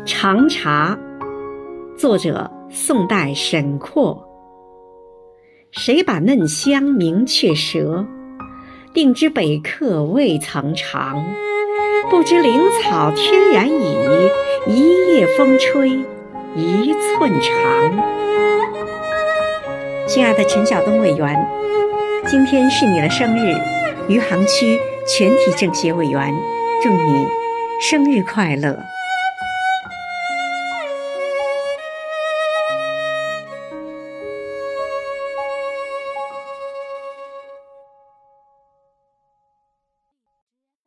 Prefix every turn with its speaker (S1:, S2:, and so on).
S1: 《长茶》，作者宋代沈括。谁把嫩香明雀舌？定知北客未曾尝。不知灵草天然已，一夜风吹一寸长。亲爱的陈晓东委员，今天是你的生日，余杭区全体政协委员祝你生日快乐。